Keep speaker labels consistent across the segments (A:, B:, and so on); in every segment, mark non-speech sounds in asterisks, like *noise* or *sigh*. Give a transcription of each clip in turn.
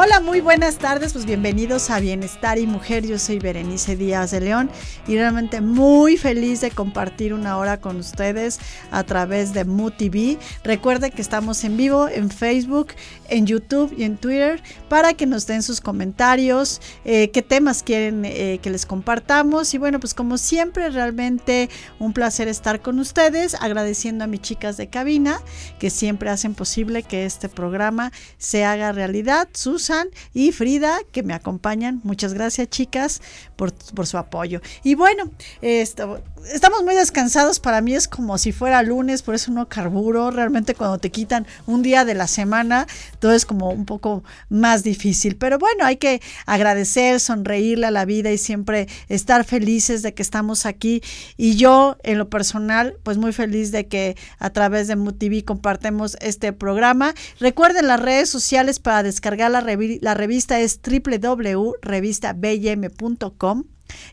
A: Hola, muy buenas tardes, pues bienvenidos a Bienestar y Mujer. Yo soy Berenice Díaz de León y realmente muy feliz de compartir una hora con ustedes a través de MUTV. Recuerden que estamos en vivo en Facebook, en YouTube y en Twitter para que nos den sus comentarios, eh, qué temas quieren eh, que les compartamos. Y bueno, pues como siempre, realmente un placer estar con ustedes, agradeciendo a mis chicas de cabina que siempre hacen posible que este programa se haga realidad. Sus y Frida que me acompañan. Muchas gracias chicas por, su apoyo. Y bueno, estamos muy descansados. Para mí es como si fuera lunes, por eso no carburo. Realmente cuando te quitan un día de la semana, todo es como un poco más difícil. Pero bueno, hay que agradecer, sonreírle a la vida y siempre estar felices de que estamos aquí. Y yo, en lo personal, pues muy feliz de que a través de MUTV compartemos este programa. Recuerden las redes sociales para descargar la, la revista es www.revistabm.com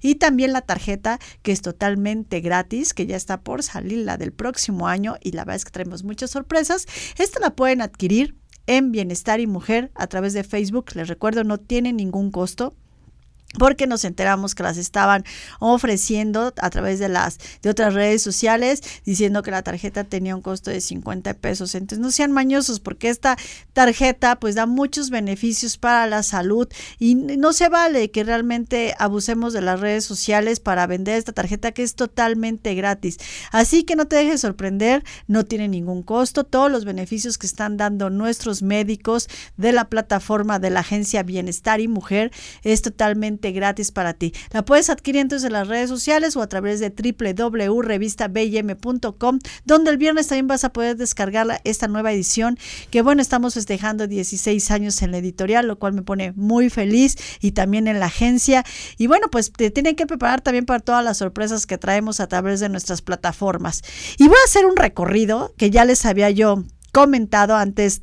A: y también la tarjeta que es totalmente gratis, que ya está por salir la del próximo año y la verdad es que traemos muchas sorpresas. Esta la pueden adquirir en Bienestar y Mujer a través de Facebook. Les recuerdo, no tiene ningún costo porque nos enteramos que las estaban ofreciendo a través de las de otras redes sociales diciendo que la tarjeta tenía un costo de 50 pesos. Entonces no sean mañosos porque esta tarjeta pues da muchos beneficios para la salud y no se vale que realmente abusemos de las redes sociales para vender esta tarjeta que es totalmente gratis. Así que no te dejes sorprender, no tiene ningún costo, todos los beneficios que están dando nuestros médicos de la plataforma de la agencia Bienestar y Mujer es totalmente gratis para ti. La puedes adquirir entonces en las redes sociales o a través de www.revistabm.com, donde el viernes también vas a poder descargar esta nueva edición, que bueno, estamos festejando 16 años en la editorial, lo cual me pone muy feliz y también en la agencia. Y bueno, pues te tienen que preparar también para todas las sorpresas que traemos a través de nuestras plataformas. Y voy a hacer un recorrido que ya les había yo comentado antes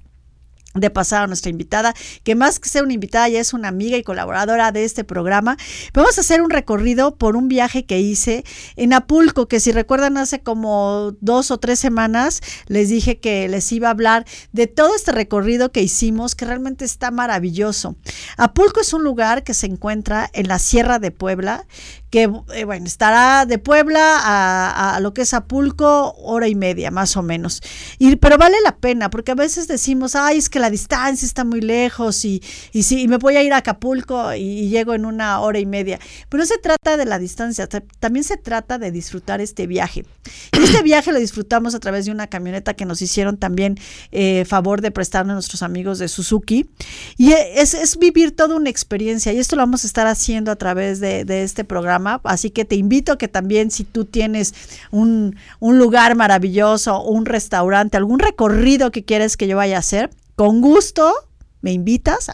A: de pasar a nuestra invitada, que más que ser una invitada ya es una amiga y colaboradora de este programa. Vamos a hacer un recorrido por un viaje que hice en Apulco, que si recuerdan hace como dos o tres semanas les dije que les iba a hablar de todo este recorrido que hicimos, que realmente está maravilloso. Apulco es un lugar que se encuentra en la Sierra de Puebla, que eh, bueno, estará de Puebla a, lo que es Apulco, hora y media más o menos. Y, pero vale la pena, porque a veces decimos, ay, es que la distancia está muy lejos y, y sí, me voy a ir a Acapulco y, llego en una hora y media. Pero no se trata de la distancia, también se trata de disfrutar este viaje. Y este *clears throat* viaje lo disfrutamos a través de una camioneta que nos hicieron también eh, favor de prestarnos nuestros amigos de Suzuki. Y es, es, vivir toda una experiencia y esto lo vamos a estar haciendo a través de, de este programa Así que te invito a que también si tú tienes un, un lugar maravilloso, un restaurante, algún recorrido que quieres que yo vaya a hacer, con gusto me invitas,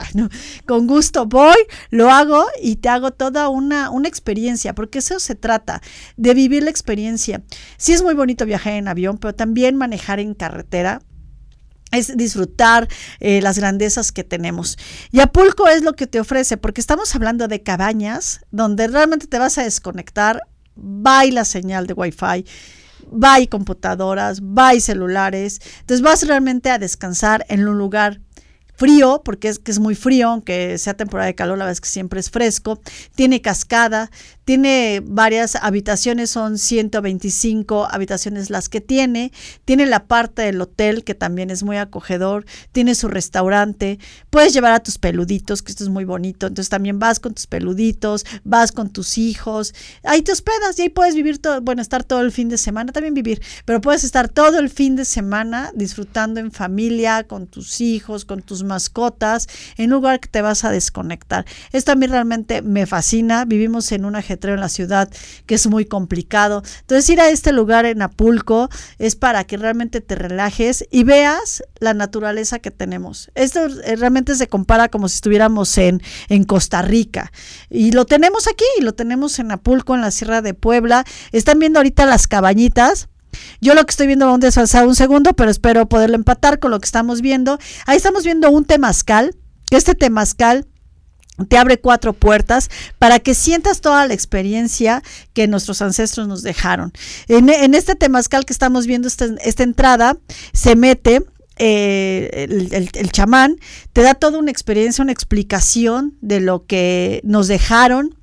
A: con gusto voy, lo hago y te hago toda una, una, experiencia, porque eso se trata, de vivir la experiencia. Sí es muy bonito viajar en avión, pero también manejar en carretera es disfrutar eh, las grandezas que tenemos. Y Apulco es lo que te ofrece, porque estamos hablando de cabañas donde realmente te vas a desconectar, va y la señal de Wi-Fi, y computadoras, y celulares, entonces vas realmente a descansar en un lugar frío, porque es que es muy frío, aunque sea temporada de calor, la verdad es que siempre es fresco, tiene cascada, tiene varias habitaciones, son 125 habitaciones las que tiene. Tiene la parte del hotel que también es muy acogedor. Tiene su restaurante. Puedes llevar a tus peluditos, que esto es muy bonito. Entonces también vas con tus peluditos, vas con tus hijos. Ahí te hospedas y ahí puedes vivir todo, bueno, estar todo el fin de semana, también vivir, pero puedes estar todo el fin de semana disfrutando en familia, con tus hijos, con tus mascotas, en un lugar que te vas a desconectar. Esto a mí realmente me fascina. Vivimos en una en la ciudad, que es muy complicado. Entonces ir a este lugar en Apulco es para que realmente te relajes y veas la naturaleza que tenemos. Esto eh, realmente se compara como si estuviéramos en, en Costa Rica. Y lo tenemos aquí, lo tenemos en Apulco, en la Sierra de Puebla. Están viendo ahorita las cabañitas. Yo lo que estoy viendo, vamos a desfasar un segundo, pero espero poderlo empatar con lo que estamos viendo. Ahí estamos viendo un temazcal, este temazcal te abre cuatro puertas para que sientas toda la experiencia que nuestros ancestros nos dejaron. En, este temazcal que estamos viendo, esta, esta entrada se mete eh, el, el, chamán, te da toda una experiencia, una explicación de lo que nos dejaron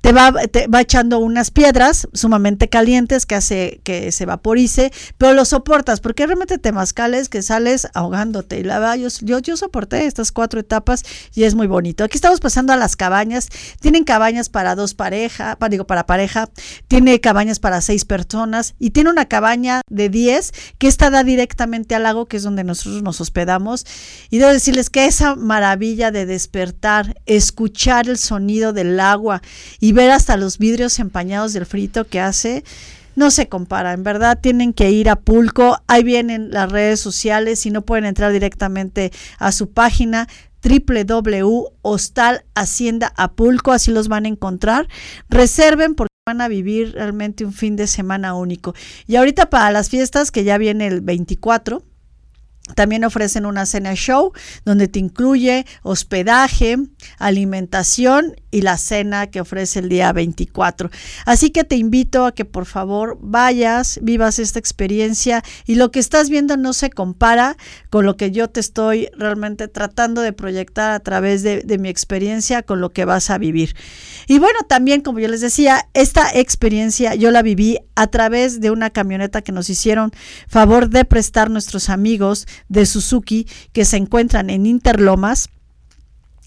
A: te va, te va echando unas piedras sumamente calientes que hace que se vaporice, pero lo soportas, porque realmente temazcales que sales ahogándote. Y la yo, yo, yo soporté estas cuatro etapas y es muy bonito. Aquí estamos pasando a las cabañas. Tienen cabañas para dos parejas, para, digo, para pareja, tiene cabañas para seis personas y tiene una cabaña de diez que está da directamente al lago, que es donde nosotros nos hospedamos. Y debo decirles que esa maravilla de despertar, escuchar el sonido del agua y y ver hasta los vidrios empañados del frito que hace, no se compara. En verdad tienen que ir a Pulco. Ahí vienen las redes sociales. Si no pueden entrar directamente a su página www.hostal Hacienda Apulco, así los van a encontrar. Reserven porque van a vivir realmente un fin de semana único. Y ahorita para las fiestas, que ya viene el 24, también ofrecen una cena show donde te incluye hospedaje, alimentación y la cena que ofrece el día 24. Así que te invito a que por favor vayas, vivas esta experiencia y lo que estás viendo no se compara con lo que yo te estoy realmente tratando de proyectar a través de, de mi experiencia con lo que vas a vivir. Y bueno, también como yo les decía, esta experiencia yo la viví a través de una camioneta que nos hicieron favor de prestar nuestros amigos de Suzuki que se encuentran en Interlomas.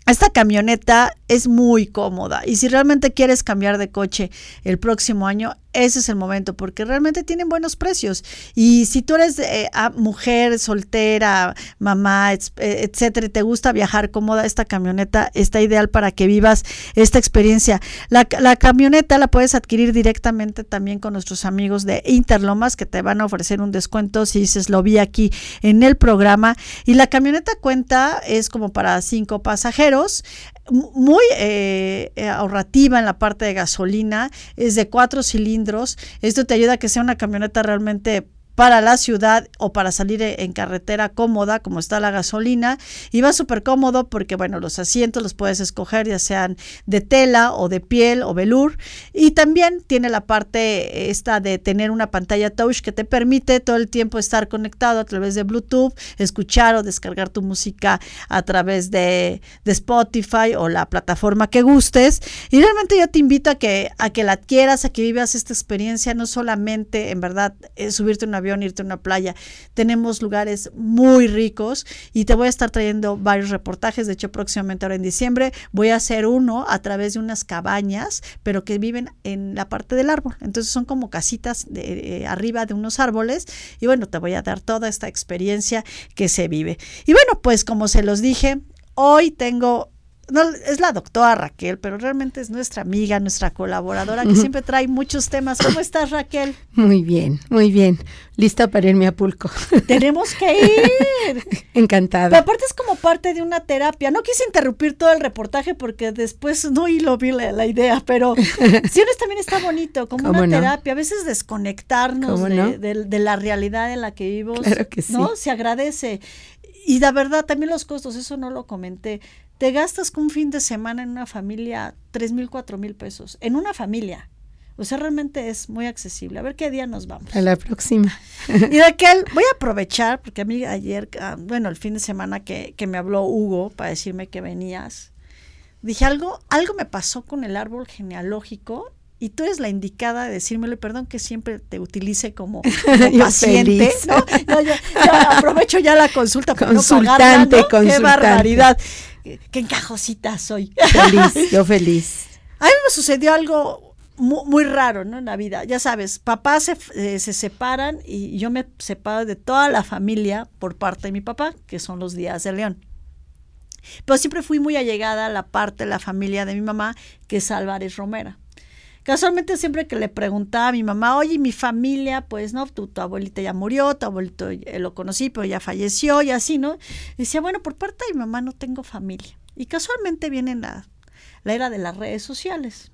A: Esta camioneta es muy cómoda y si realmente quieres cambiar de coche el próximo año, ese es el momento porque realmente tienen buenos precios. Y si tú eres eh, mujer soltera, mamá, eh, etcétera, y te gusta viajar cómoda, esta camioneta está ideal para que vivas esta experiencia. La, la, camioneta la puedes adquirir directamente también con nuestros amigos de Interlomas que te van a ofrecer un descuento si dices lo vi aquí en el programa. Y la camioneta cuenta, es como para cinco pasajeros muy eh, ahorrativa en la parte de gasolina, es de cuatro cilindros. Esto te ayuda a que sea una camioneta realmente para la ciudad o para salir e, en carretera cómoda, como está la gasolina, y va súper cómodo porque, bueno, los asientos los puedes escoger ya sean de tela o de piel o velour, y también tiene la parte esta de tener una pantalla touch que te permite todo el tiempo estar conectado a través de Bluetooth, escuchar o descargar tu música a través de, de Spotify o la plataforma que gustes, y realmente yo te invito a que, a que la adquieras, a que vivas esta experiencia, no solamente en verdad eh, subirte una avión, irte a una playa. Tenemos lugares muy ricos y te voy a estar trayendo varios reportajes. De hecho, próximamente ahora en diciembre voy a hacer uno a través de unas cabañas, pero que viven en la parte del árbol. Entonces son como casitas de, eh, arriba de unos árboles y bueno, te voy a dar toda esta experiencia que se vive. Y bueno, pues como se los dije, hoy tengo no, es la doctora Raquel, pero realmente es nuestra amiga, nuestra colaboradora que siempre trae muchos temas. ¿Cómo *laughs* estás, Raquel?
B: Muy bien, muy bien. Lista para irme a Pulco. *laughs*
A: Tenemos que ir. *laughs*
B: Encantada.
A: Pero aparte es como parte de una terapia. No quise interrumpir todo el reportaje porque después no y lo vi la, idea, pero sí, también está bonito, como una terapia. A veces desconectarnos de, la realidad en la que vivimos, claro que sí. ¿no? Se agradece. Y la verdad, también los costos, eso no lo comenté te gastas con un fin de semana en una familia tres mil, cuatro mil pesos. En una familia. O sea, realmente es muy accesible. A ver qué día nos vamos.
B: A la próxima.
A: y Raquel, voy a aprovechar, porque a mí ayer, ah, bueno, el fin de semana que, que me habló Hugo para decirme que venías, dije algo, algo me pasó con el árbol genealógico y tú eres la indicada de decírmelo, y perdón que siempre te utilice como, *laughs* paciente, ¿no? aprovecho ya la consulta para consultante, no consultante. Qué barbaridad qué encajosita soy.
B: Feliz, yo *laughs* feliz.
A: A mí me sucedió algo muy, raro, ¿no? En la vida. Ya sabes, papás se, eh, se, separan y yo me separo de toda la familia por parte de mi papá, que son los Díaz de León. Pero siempre fui muy allegada a la parte de la familia de mi mamá, que es Álvarez Romera. Casualmente siempre que le preguntaba a mi mamá, oye, mi familia, pues no, tu, tu abuelita ya murió, tu abuelito eh, lo conocí, pero ya falleció y así, ¿no? decía, bueno, por parte de mi mamá no tengo familia. Y casualmente viene la, la era de las redes sociales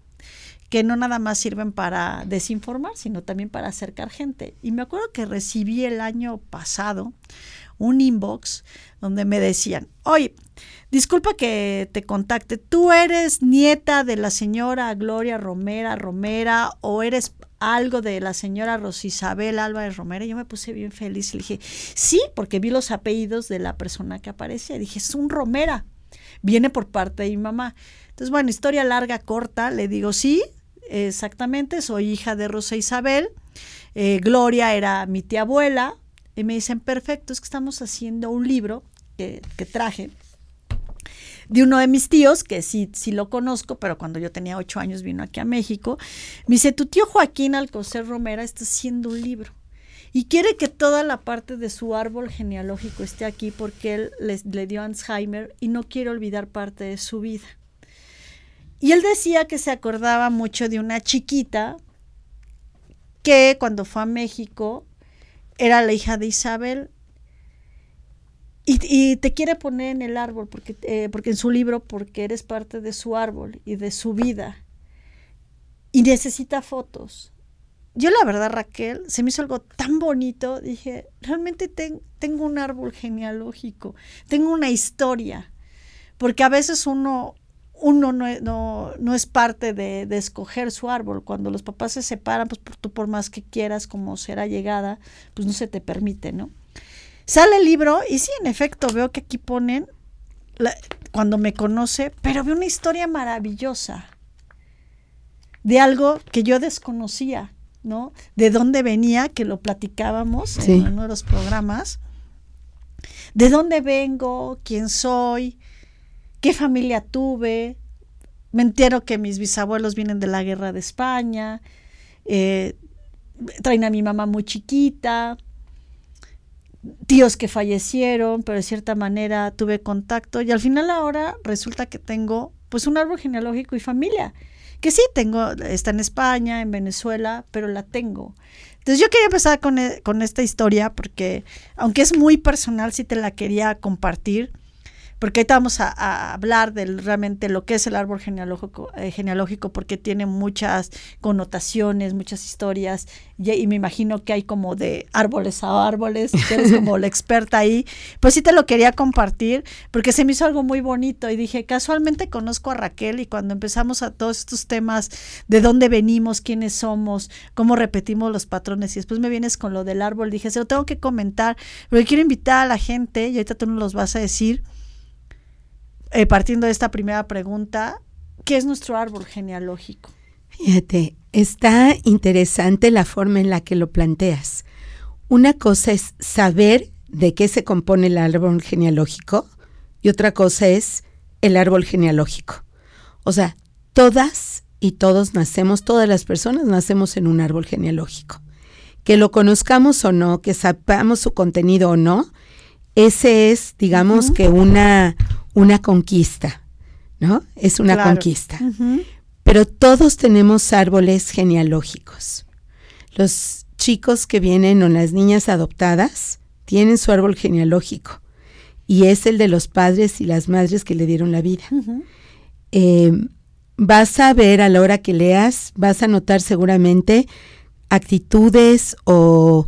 A: que no nada más sirven para desinformar, sino también para acercar gente. Y me acuerdo que recibí el año pasado un inbox donde me decían, oye, disculpa que te contacte, ¿tú eres nieta de la señora Gloria Romera Romera o eres algo de la señora Rosisabel Álvarez Romero, yo me puse bien feliz y le dije, sí, porque vi los apellidos de la persona que aparece, y dije, es un Romera, viene por parte de mi mamá. Entonces, bueno, historia larga, corta, le digo, sí, exactamente, soy hija de Rosa Isabel, eh, Gloria era mi tía abuela, y me dicen, perfecto, es que estamos haciendo un libro que traje de uno de mis tíos, que sí, sí lo conozco, pero cuando yo tenía ocho años vino aquí a México. Me dice, tu tío Joaquín Alcocer Romera está haciendo un libro y quiere que toda la parte de su árbol genealógico esté aquí porque él le dio Alzheimer y no quiere olvidar parte de su vida. Y él decía que se acordaba mucho de una chiquita que cuando fue a México era la hija de Isabel y, te quiere poner en el árbol, porque, eh, porque en su libro, porque eres parte de su árbol y de su vida. Y necesita fotos. Yo la verdad, Raquel, se me hizo algo tan bonito. Dije, realmente tengo un árbol genealógico, tengo una historia. Porque a veces uno, uno no, no, es parte de, de, escoger su árbol. Cuando los papás se separan, pues por, tú por más que quieras como será llegada, pues no se te permite, ¿no? Sale el libro y sí, en efecto, veo que aquí ponen cuando me conoce, pero veo una historia maravillosa de algo que yo desconocía, ¿no? De dónde venía, que lo platicábamos en uno de los programas. De dónde vengo, quién soy, qué familia tuve. Me entero que mis bisabuelos vienen de la guerra de España. Eh, traen a mi mamá muy chiquita tíos que fallecieron, pero de cierta manera tuve contacto y al final ahora resulta que tengo pues un árbol genealógico y familia, que sí tengo, está en España, en Venezuela, pero la tengo. Entonces yo quería empezar con, e, con esta historia porque aunque es muy personal, sí te la quería compartir porque ahorita vamos a, hablar de realmente lo que es el árbol genealógico, eh, genealógico porque tiene muchas connotaciones, muchas historias, y, me imagino que hay como de árboles a árboles, eres como la *laughs* experta ahí, pues sí te lo quería compartir, porque se me hizo algo muy bonito, y dije, casualmente conozco a Raquel, y cuando empezamos a todos estos temas de dónde venimos, quiénes somos, cómo repetimos los patrones, y después me vienes con lo del árbol, dije, se lo tengo que comentar, porque quiero invitar a la gente, y ahorita tú nos los vas a decir, eh, partiendo de esta primera pregunta, ¿qué es nuestro árbol genealógico?
B: Fíjate, está interesante la forma en la que lo planteas. Una cosa es saber de qué se compone el árbol genealógico y otra cosa es el árbol genealógico. O sea, todas y todos nacemos, todas las personas nacemos en un árbol genealógico. Que lo conozcamos o no, que sepamos su contenido o no, ese es, digamos, que una, una conquista, ¿no? Es una conquista. Pero todos tenemos árboles genealógicos. Los chicos que vienen o las niñas adoptadas tienen su árbol genealógico y es el de los padres y las madres que le dieron la vida. Eh, vas a ver a la hora que leas, vas a notar seguramente actitudes o,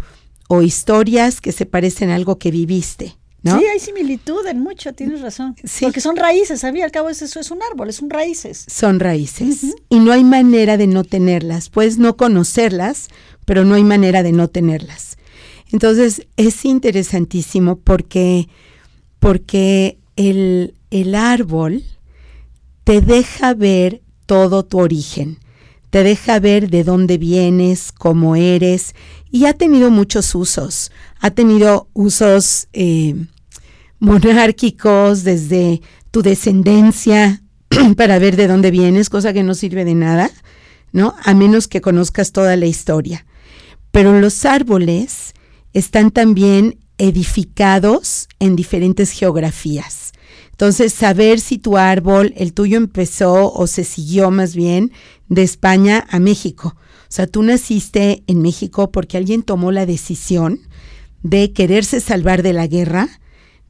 B: o historias que se parecen a algo que viviste. Sí,
A: hay similitud en mucho, tienes razón. Porque son raíces, ¿sabía? Al cabo eso es un árbol, son raíces.
B: Son raíces. Y no hay manera de no tenerlas. Puedes no conocerlas, pero no hay manera de no tenerlas. Entonces, es interesantísimo porque, porque el, el árbol te deja ver todo tu origen, te deja ver de dónde vienes, cómo eres, y ha tenido muchos usos. Ha tenido usos eh, monárquicos desde tu descendencia *clears throat* para ver de dónde vienes, cosa que no sirve de nada, ¿no? A menos que conozcas toda la historia. Pero los árboles están también edificados en diferentes geografías. Entonces, saber si tu árbol, el tuyo empezó o se siguió más bien de España a México o sea, tú naciste en México porque alguien tomó la decisión de quererse salvar de la guerra,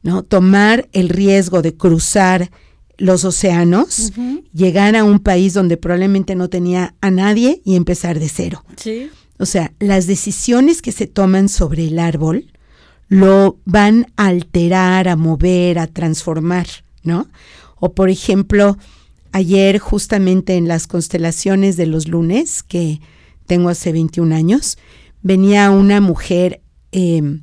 B: ¿no? Tomar el riesgo de cruzar los océanos, llegar a un país donde probablemente no tenía a nadie y empezar de cero.
A: Sí.
B: O sea, las decisiones que se toman sobre el árbol lo van a alterar, a mover, a transformar, ¿no? O por ejemplo, ayer justamente en las constelaciones de los lunes, que tengo hace 21 años, venía una mujer em,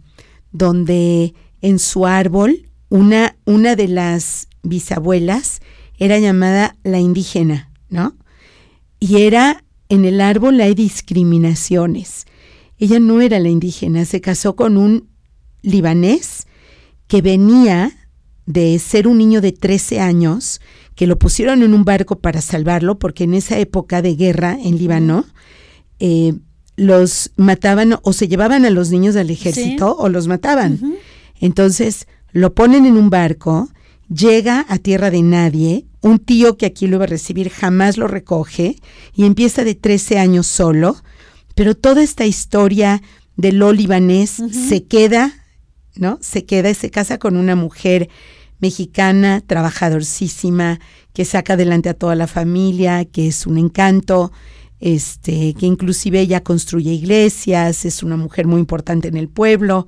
B: donde en su árbol una, una de las bisabuelas era llamada la indígena, ¿no? Y era, en el árbol hay discriminaciones. Ella no era la indígena, se casó con un libanés que venía de ser un niño de 13 años, que lo pusieron en un barco para salvarlo, porque en esa época de guerra en Líbano, eh, los mataban o se llevaban a los niños del ejército o los mataban. Entonces lo ponen en un barco, llega a tierra de nadie, un tío que aquí lo iba a recibir jamás lo recoge y empieza de 13 años solo, pero toda esta historia de lo libanés se queda, ¿no? Se queda y se casa con una mujer mexicana, trabajadorcísima, que saca adelante a toda la familia, que es un encanto, este, que inclusive ella construye iglesias, es una mujer muy importante en el pueblo,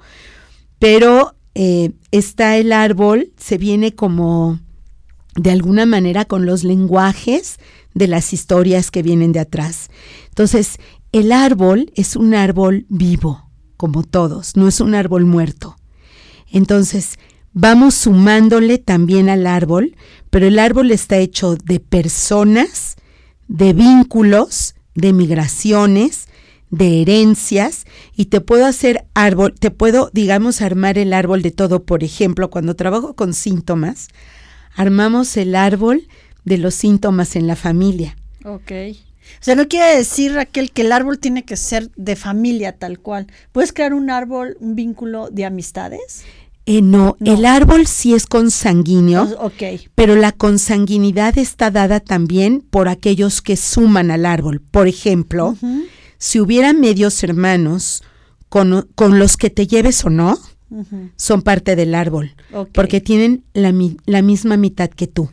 B: pero eh, está el árbol, se viene como de alguna manera con los lenguajes de las historias que vienen de atrás. Entonces, el árbol es un árbol vivo, como todos, no es un árbol muerto. Entonces, vamos sumándole también al árbol, pero el árbol está hecho de personas, de vínculos, de migraciones, de herencias y te puedo hacer árbol, te puedo, digamos, armar el árbol de todo. Por ejemplo, cuando trabajo con síntomas, armamos el árbol de los síntomas en la familia.
A: Ok. O sea, no quiere decir, Raquel, que el árbol tiene que ser de familia tal cual. ¿Puedes crear un árbol, un vínculo de amistades?
B: Eh, no, el árbol sí es consanguíneo,
A: ok.
B: pero la consanguinidad está dada también por aquellos que suman al árbol. Por ejemplo, si hubiera medios hermanos con, los que te lleves o no, son parte del árbol, porque tienen la, la misma mitad que tú.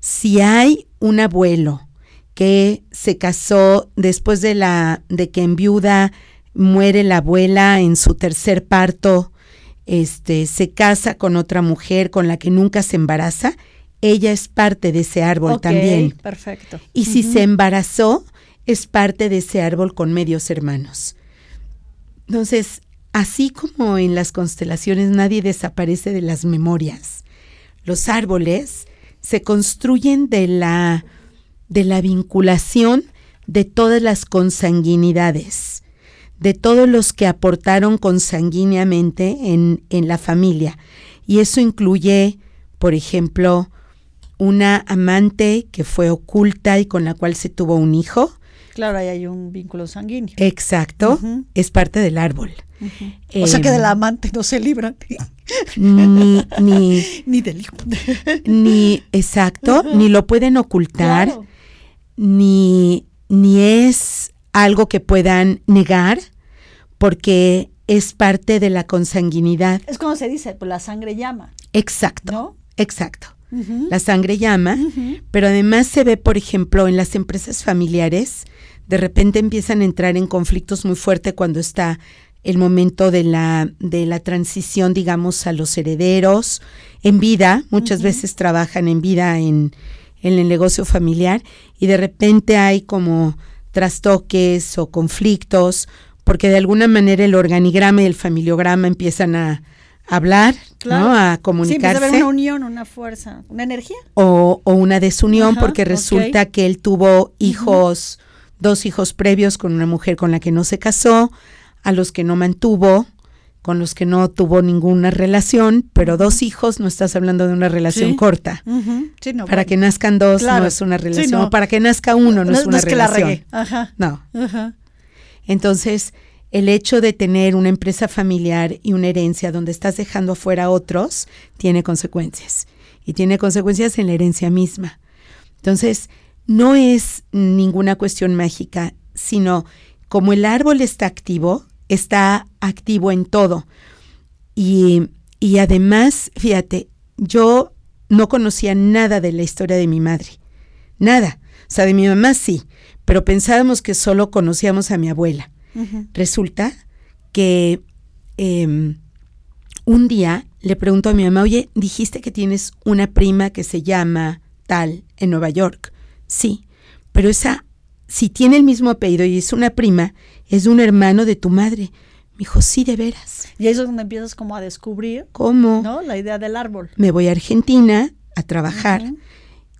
B: Si hay un abuelo que se casó después de la de que en viuda muere la abuela en su tercer parto, este se casa con otra mujer con la que nunca se embaraza, ella es parte de ese árbol también.
A: Perfecto.
B: Y si se embarazó, es parte de ese árbol con medios hermanos. Entonces, así como en las constelaciones nadie desaparece de las memorias, los árboles se construyen de la, de la vinculación de todas las consanguinidades, de todos los que aportaron consanguíneamente en, en la familia. Y eso incluye, por ejemplo, una amante que fue oculta y con la cual se tuvo un hijo,
A: Claro, ahí hay un vínculo sanguíneo.
B: Exacto, es parte del árbol.
A: o sea que del amante no se libran.
B: Ni, ni, *laughs*
A: ni del hijo.
B: Ni, exacto, ni lo pueden ocultar, ni, ni es algo que puedan negar, porque es parte de la consanguinidad.
A: Es como se dice, pues la sangre llama.
B: Exacto. Exacto. La sangre llama, pero además se ve, por ejemplo, en las empresas familiares, de repente empiezan a entrar en conflictos muy fuertes cuando está el momento de la, de la transición, digamos, a los herederos en vida. Muchas veces trabajan en vida en, en el negocio familiar y de repente hay como trastoques o conflictos porque de alguna manera el organigrama y el familiograma empiezan a, hablar, ¿no? A comunicarse.
A: Sí, haber una unión, una fuerza, una energía.
B: O, o una desunión, porque resulta que él tuvo hijos dos hijos previos con una mujer con la que no se casó, a los que no mantuvo, con los que no tuvo ninguna relación, pero dos hijos, no estás hablando de una relación corta. para que nazcan dos no es una relación, para que nazca uno no, es una relación. No. Entonces, el hecho de tener una empresa familiar y una herencia donde estás dejando afuera a otros tiene consecuencias. Y tiene consecuencias en la herencia misma. Entonces, no es ninguna cuestión mágica, sino como el árbol está activo, está activo en todo. Y, y además, fíjate, yo no conocía nada de la historia de mi madre, nada. O sea, de mi mamá sí, pero pensábamos que solo conocíamos a mi abuela. Resulta que em, un día le pregunto a mi mamá, oye, dijiste que tienes una prima que se llama tal en Nueva York. Sí, pero esa si tiene el mismo apellido y es una prima, es un hermano de tu madre. Me dijo, sí, de veras.
A: Y ahí es donde empiezas como a descubrir,
B: ¿Cómo?
A: ¿no? La idea del árbol.
B: Me voy a Argentina a trabajar,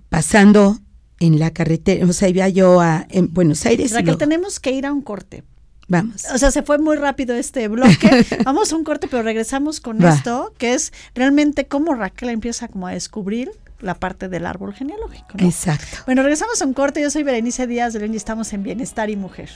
B: pasando en la carretera, o sea, iba yo a en Buenos Aires
A: Raquel,
B: luego-
A: tenemos que ir a un corte.
B: vamos.
A: O sea, se fue muy rápido este bloque. *laughs* Vamos a un corte, pero regresamos con
B: Va.
A: esto, que es realmente cómo Raquel empieza como a descubrir la parte del árbol genealógico. ¿no?
B: Exacto.
A: Bueno, regresamos a un corte. Yo soy Berenice Díaz de y estamos en Bienestar y Mujer.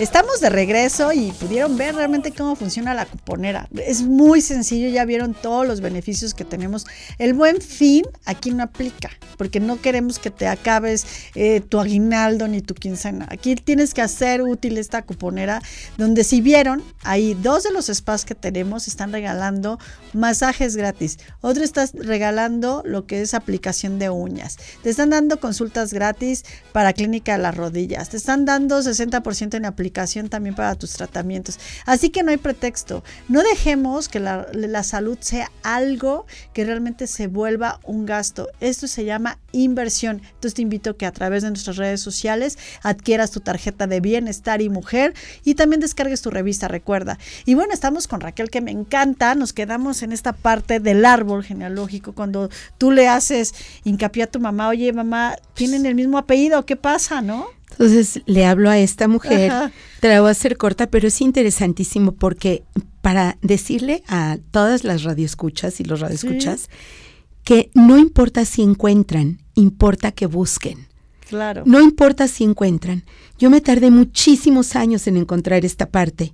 A: Estamos de regreso y pudieron ver realmente cómo funciona la cuponera. Es muy sencillo, ya vieron todos los beneficios que tenemos. El buen fin aquí no aplica, porque no queremos que te acabes eh, tu aguinaldo ni tu quincena. Aquí tienes que hacer útil esta cuponera, donde si vieron, ahí dos de los spas que tenemos están regalando masajes gratis. Otro está regalando lo que es aplicación de uñas. Te están dando consultas gratis para clínica de las rodillas. Te están dando 60% en aplicación también para tus tratamientos. Así que no hay pretexto. No dejemos que la, la salud sea algo que realmente se vuelva un gasto. Esto se llama inversión. Entonces te invito a que a través de nuestras redes sociales adquieras tu tarjeta de bienestar y mujer y también descargues tu revista, recuerda. Y bueno, estamos con Raquel que me encanta. Nos quedamos en esta parte del árbol genealógico cuando tú le haces hincapié a tu mamá, oye mamá, tienen el mismo apellido, ¿qué pasa, no?
B: Entonces le hablo a esta mujer,
A: Ajá.
B: te la voy a hacer corta, pero es interesantísimo porque para decirle a todas las radioescuchas y los radioescuchas que no importa si encuentran, importa que busquen.
A: Claro.
B: No importa si encuentran. Yo me tardé muchísimos años en encontrar esta parte.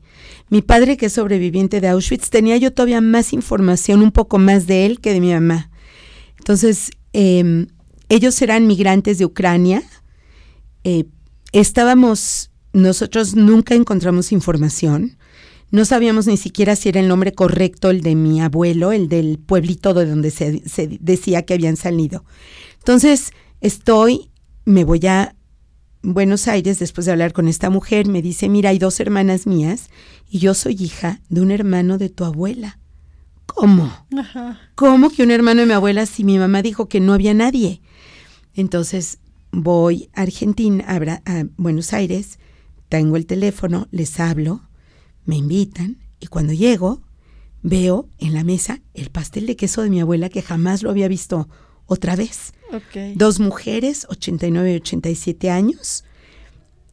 B: Mi padre, que es sobreviviente de Auschwitz, tenía yo todavía más información, un poco más de él que de mi mamá. Entonces, eh, ellos eran migrantes de Ucrania. Eh, estábamos, nosotros nunca encontramos información. No sabíamos ni siquiera si era el nombre correcto el de mi abuelo, el del pueblito de donde se, se decía que habían salido. Entonces, estoy, me voy a Buenos Aires después de hablar con esta mujer, me dice, mira, hay dos hermanas mías y yo soy hija de un hermano de tu abuela. ¿Cómo?
A: Ajá.
B: ¿Cómo que un hermano de mi abuela si mi mamá dijo que no había nadie? Entonces voy a Argentina, a Buenos Aires, tengo el teléfono, les hablo, me invitan y cuando llego veo en la mesa el pastel de queso de mi abuela que jamás lo había visto otra vez. Dos mujeres, 89 y 87 años,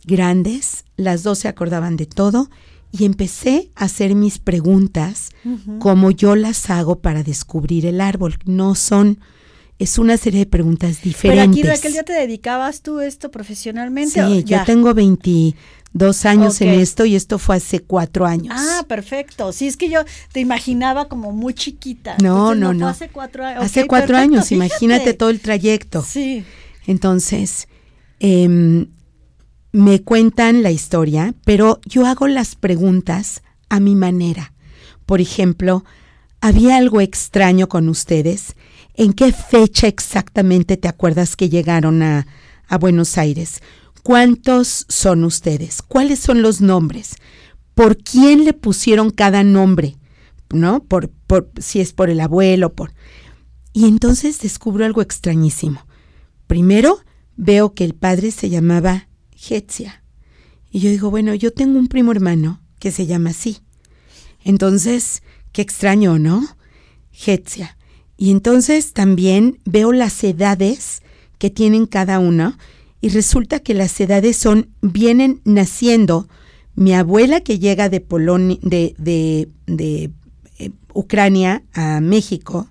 B: grandes, las dos se acordaban de todo y empecé a hacer mis preguntas como yo las hago para descubrir el árbol. No son, es una serie de preguntas diferentes.
A: Pero aquí, aquel ya te dedicabas tú esto profesionalmente.
B: Sí, yo tengo 22 años en esto y esto fue hace cuatro años.
A: Ah, perfecto. Sí, es que yo te imaginaba como muy chiquita.
B: No, no, no.
A: hace cuatro años.
B: hace cuatro años, imagínate todo el trayecto.
A: Sí.
B: Entonces, eh, me cuentan la historia, pero yo hago las preguntas a mi manera. Por ejemplo, ¿había algo extraño con ustedes? ¿En qué fecha exactamente te acuerdas que llegaron a, a Buenos Aires? ¿Cuántos son ustedes? ¿Cuáles son los nombres? ¿Por quién le pusieron cada nombre? ¿No? Por, si es por el abuelo, por. Y entonces descubro algo extrañísimo. Primero, veo que el padre se llamaba Hetsia. Y yo digo, bueno, yo tengo un primo hermano que se llama así. Entonces, qué extraño, ¿no? Hetsia. Y entonces también veo las edades que tienen cada uno y resulta que las edades son, vienen naciendo. Mi abuela que llega de Polonia, de, de, de eh, Ucrania a México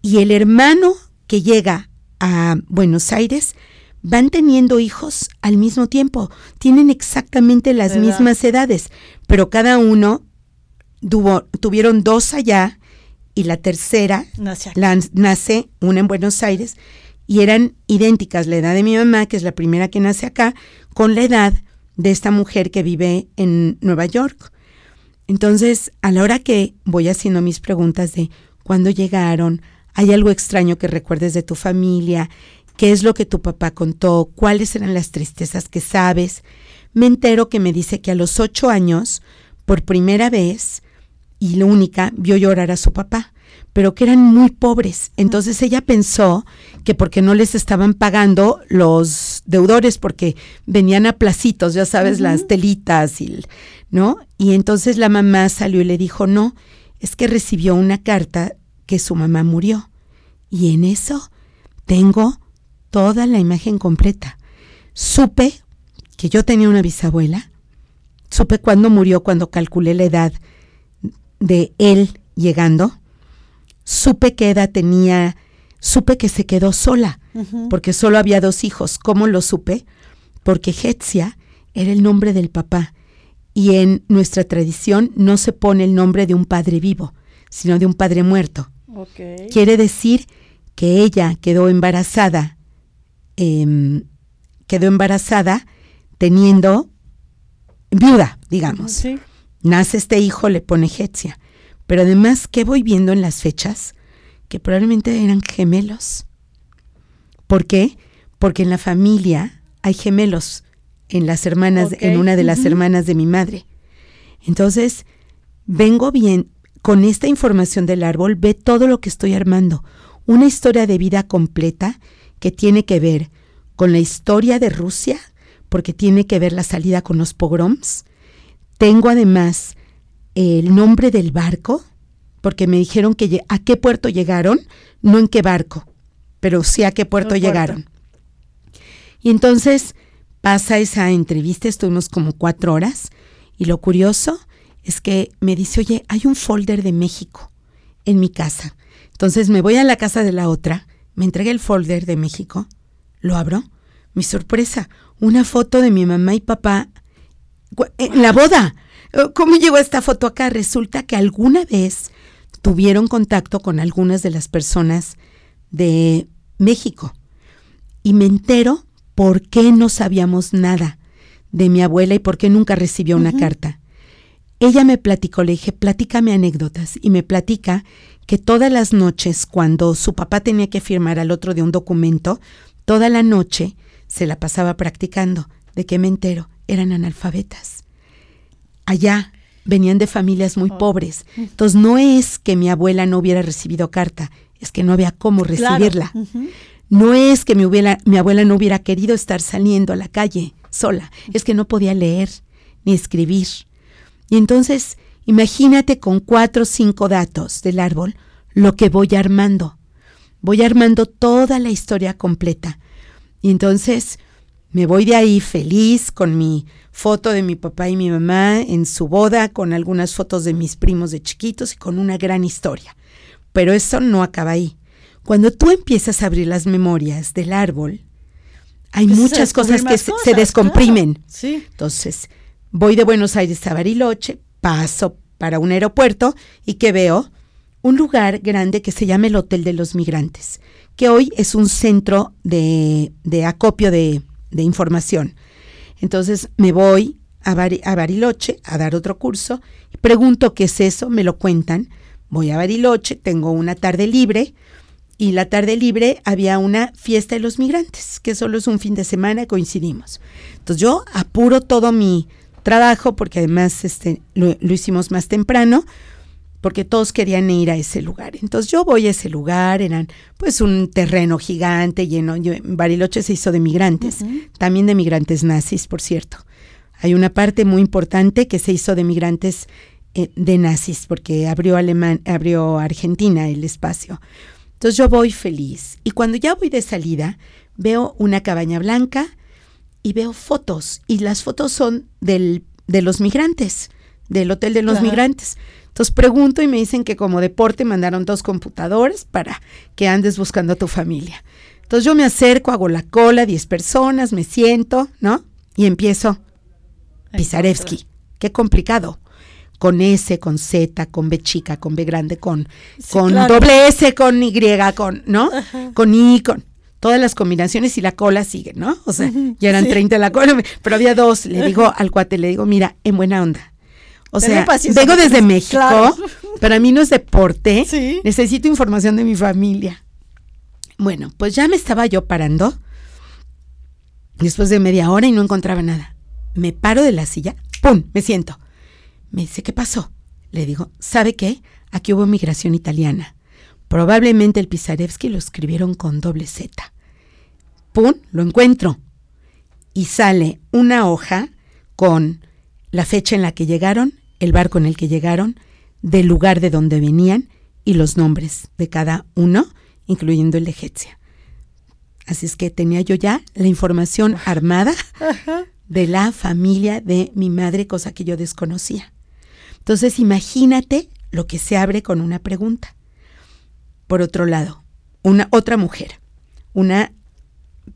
B: y el hermano que llega a Buenos Aires van teniendo hijos al mismo tiempo, tienen exactamente las mismas edades, pero cada uno tuvo, tuvieron dos allá y la tercera nace, una en Buenos Aires y eran idénticas la edad de mi mamá, que es la primera que nace acá, con la edad de esta mujer que vive en Nueva York. Entonces, a la hora que voy haciendo mis preguntas de cuándo llegaron, hay algo extraño que recuerdes de tu familia, qué es lo que tu papá contó, cuáles eran las tristezas que sabes. Me entero que me dice que a los ocho años, por primera vez, y la única, vio llorar a su papá, pero que eran muy pobres. Entonces ella pensó que porque no les estaban pagando los deudores, porque venían a placitos, ya sabes, las telitas, y, ¿no? Y entonces la mamá salió y le dijo, no, es que recibió una carta que su mamá murió. Y en eso tengo toda la imagen completa. Supe que yo tenía una bisabuela, supe cuándo murió cuando calculé la edad de él llegando, supe qué edad tenía, supe que se quedó sola, porque solo había dos hijos. ¿Cómo lo supe? Porque Hetsia era el nombre del papá y en nuestra tradición no se pone el nombre de un padre vivo, sino de un padre muerto. Quiere decir que ella quedó embarazada Em, quedó embarazada teniendo viuda, digamos. Nace este hijo, le pone Hetsia. Pero además, ¿qué voy viendo en las fechas? Que probablemente eran gemelos. ¿Por qué? Porque en la familia hay gemelos en las hermanas, en una de las hermanas de mi madre. Entonces, vengo bien, con esta información del árbol, ve todo lo que estoy armando. Una historia de vida completa que tiene que ver con la historia de Rusia, porque tiene que ver la salida con los pogroms. Tengo además el nombre del barco, porque me dijeron que a qué puerto llegaron, no en qué barco, pero sí a qué puerto llegaron. Y entonces pasa esa entrevista, estuvimos como cuatro horas, y lo curioso es que me dice, oye, hay un folder de México en mi casa. Entonces me voy a la casa de la otra me entrega el folder de México, lo abro, mi sorpresa, una foto de mi mamá y papá en la boda. Oh, ¿Cómo llegó esta foto acá? Resulta que alguna vez tuvieron contacto con algunas de las personas de México y me entero por qué no sabíamos nada de mi abuela y por qué nunca recibió una carta. Ella me platicó, le dije, platícame anécdotas y me platica que todas las noches, cuando su papá tenía que firmar al otro de un documento, toda la noche se la pasaba practicando. ¿De qué me entero? Eran analfabetas. Allá venían de familias muy oh. pobres. Entonces no es que mi abuela no hubiera recibido carta, es que no había cómo recibirla. No es que mi abuela, mi abuela no hubiera querido estar saliendo a la calle sola, es que no podía leer ni escribir. Y entonces Imagínate con cuatro o cinco datos del árbol lo que voy armando. Voy armando toda la historia completa. Y entonces Me voy de ahí feliz con mi foto de mi papá y mi mamá en su boda, con algunas fotos de mis primos de chiquitos y con una gran historia. Pero eso no acaba ahí. Cuando tú empiezas a abrir las memorias del árbol, hay muchas cosas que se, descomprimen.
A: Sí.
B: Entonces, voy de Buenos Aires a Bariloche, paso para un aeropuerto y que veo un lugar grande que se llama el Hotel de los Migrantes, que hoy es un centro de, acopio de, información. Entonces me voy a, a, Bariloche a dar otro curso, pregunto qué es eso, me lo cuentan, voy a Bariloche, tengo una tarde libre, y la tarde libre había una fiesta de los migrantes, que solo es un fin de semana, coincidimos. Entonces yo apuro todo mi trabajo, porque además este, lo, hicimos más temprano, porque todos querían ir a ese lugar. Entonces yo voy a ese lugar, eran pues un terreno gigante lleno, Bariloche se hizo de migrantes, también de migrantes nazis, por cierto. Hay una parte muy importante que se hizo de migrantes eh, de nazis, porque abrió, Alemán, abrió Argentina el espacio. Entonces yo voy feliz. Y cuando ya voy de salida, veo una cabaña blanca y veo fotos. Y las fotos son del, de los migrantes, del Hotel de los Migrantes. Entonces pregunto y me dicen que como deporte mandaron dos computadores para que andes buscando a tu familia. Entonces yo me acerco, hago la cola, 10 personas, me siento, ¿no? Y empiezo. Pisarevsky. Qué complicado con S, con Z, con B chica, con B grande, con, con doble S, con Y, con, ¿no? Con I, con todas las combinaciones y la cola sigue, ¿no? O sea, ya eran 30 la cola, pero había dos. Le *laughs* digo al cuate, le digo, mira, en buena onda. O sea, vengo desde México, para mí no es deporte, *laughs* necesito información de mi familia. Bueno, pues ya me estaba yo parando después de media hora y no encontraba nada. Me paro de la silla, ¡pum! Me siento. Me dice, ¿qué pasó? Le digo, ¿sabe qué? Aquí hubo migración italiana. Probablemente el Pisarevsky lo escribieron con doble Z. ¡Pum! Lo encuentro. Y sale una hoja con la fecha en la que llegaron, el barco en el que llegaron, del lugar de donde venían y los nombres de cada uno, incluyendo el de Hetsia. Así es que tenía yo ya la información armada de la familia de mi madre, cosa que yo desconocía. Entonces imagínate lo que se abre con una pregunta. Por otro lado, una otra mujer, una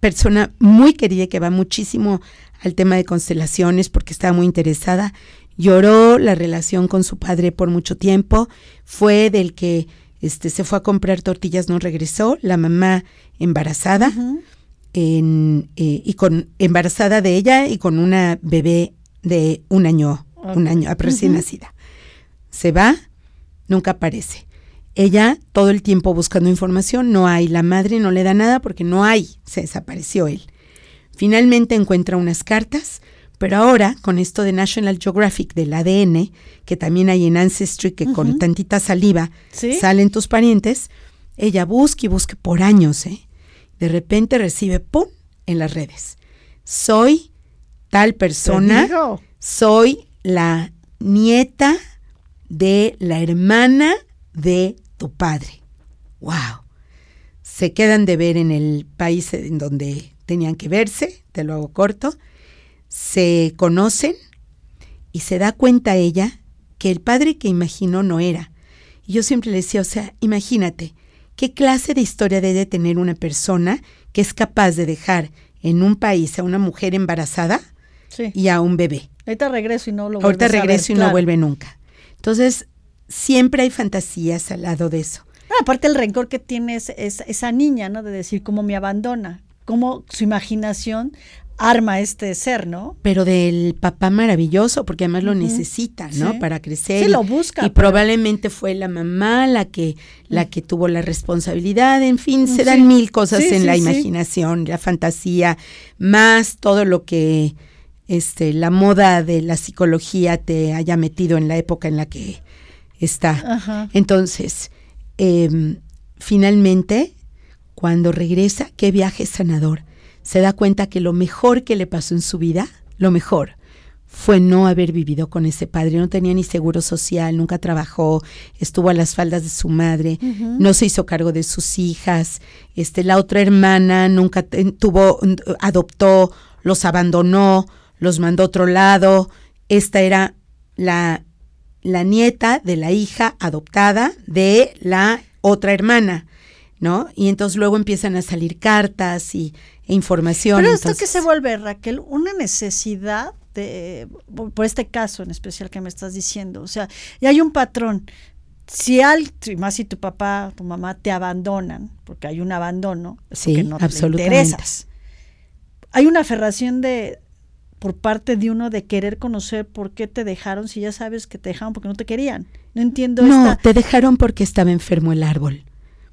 B: persona muy querida que va muchísimo al tema de constelaciones porque estaba muy interesada, lloró la relación con su padre por mucho tiempo, fue del que este, se fue a comprar tortillas, no regresó, la mamá embarazada, en, eh, y con embarazada de ella y con una bebé de un año, un año recién nacida se va, nunca aparece. Ella todo el tiempo buscando información, no hay, la madre no le da nada porque no hay, se desapareció él. Finalmente encuentra unas cartas, pero ahora con esto de National Geographic del ADN, que también hay en Ancestry, que con tantita saliva salen tus parientes, ella busca y busca por años, ¿eh? De repente recibe, ¡pum!, en las redes. Soy tal persona, soy la nieta de la hermana de tu padre. ¡Wow! Se quedan de ver en el país en donde tenían que verse, te lo hago corto, se conocen y se da cuenta ella que el padre que imaginó no era. Y yo siempre le decía, o sea, imagínate, ¿qué clase de historia debe tener una persona que es capaz de dejar en un país a una mujer embarazada y a un bebé?
A: Ahorita regreso y no lo
B: Ahorita regreso y no vuelve nunca. Entonces, siempre hay fantasías al lado de eso.
A: Ah, aparte el rencor que tiene es, esa niña, ¿no? De decir cómo me abandona, cómo su imaginación arma este ser, ¿no?
B: Pero del papá maravilloso, porque además lo necesita, ¿no? Para crecer.
A: Sí, lo busca.
B: Y probablemente fue la mamá la que, la que tuvo la responsabilidad, en fin, se dan mil cosas en la imaginación, la fantasía, más todo lo que este, la moda de la psicología te haya metido en la época en la que está. Entonces, em, finalmente, cuando regresa, qué viaje sanador. Se da cuenta que lo mejor que le pasó en su vida, lo mejor, fue no haber vivido con ese padre. No tenía ni seguro social, nunca trabajó, estuvo a las faldas de su madre, no se hizo cargo de sus hijas. Este, la otra hermana nunca tuvo, adoptó, los abandonó, los mandó a otro lado. Esta era la, la nieta de la hija adoptada de la otra hermana. ¿no? Y entonces luego empiezan a salir cartas y información.
A: Pero esto que se vuelve, Raquel, una necesidad de, por este caso en especial que me estás diciendo, o sea, y hay un patrón. Si al, más si tu papá, tu mamá te abandonan, porque hay un abandono,
B: sí,
A: no
B: absolutamente.
A: interesas. Hay una aferración de por parte de uno de querer conocer por qué te dejaron si ya sabes que te dejaron porque no te querían. No entiendo
B: No, te dejaron porque estaba enfermo el árbol.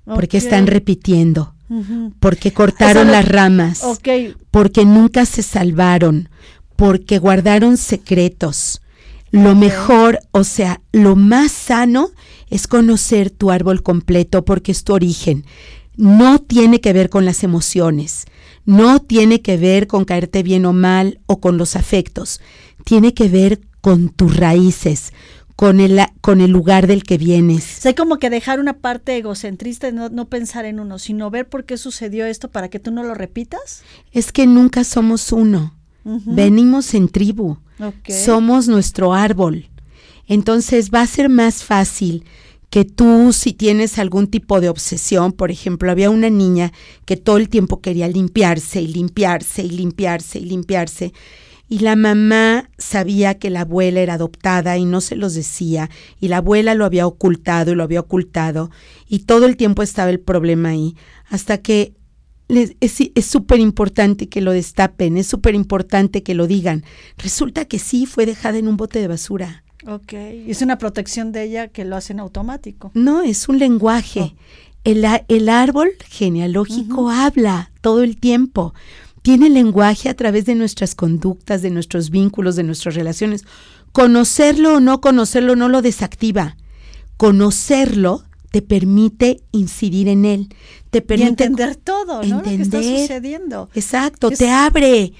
B: Porque están repitiendo. Porque cortaron las ramas. Porque nunca se salvaron porque guardaron secretos. Lo mejor, o sea, lo más sano es conocer tu árbol completo porque es tu origen. No tiene que ver con las emociones, no tiene que ver con caerte bien o mal o con los afectos, tiene que ver con tus raíces, con el, con el lugar del que vienes.
A: O como que dejar una parte egocentrista no, no pensar en uno, sino ver por qué sucedió esto para que tú no lo repitas.
B: Es que nunca somos uno. Venimos en tribu. Somos nuestro árbol. Entonces va a ser más fácil que tú si tienes algún tipo de obsesión, por ejemplo, había una niña que todo el tiempo quería limpiarse y limpiarse y limpiarse y limpiarse. Y la mamá sabía que la abuela era adoptada y no se los decía, y la abuela lo había ocultado y lo había ocultado, y todo el tiempo estaba el problema ahí, hasta que es súper importante que lo destapen, es súper importante que lo digan. Resulta que sí fue dejada en un bote de basura.
A: Ok, es una protección de ella que lo hacen automático.
B: No, es un lenguaje. Oh. El, el, árbol genealógico habla todo el tiempo. Tiene lenguaje a través de nuestras conductas, de nuestros vínculos, de nuestras relaciones. Conocerlo o no conocerlo no lo desactiva. Conocerlo te permite incidir en él, te permite
A: entender todo, ¿no? Lo que está sucediendo.
B: Exacto, te abre,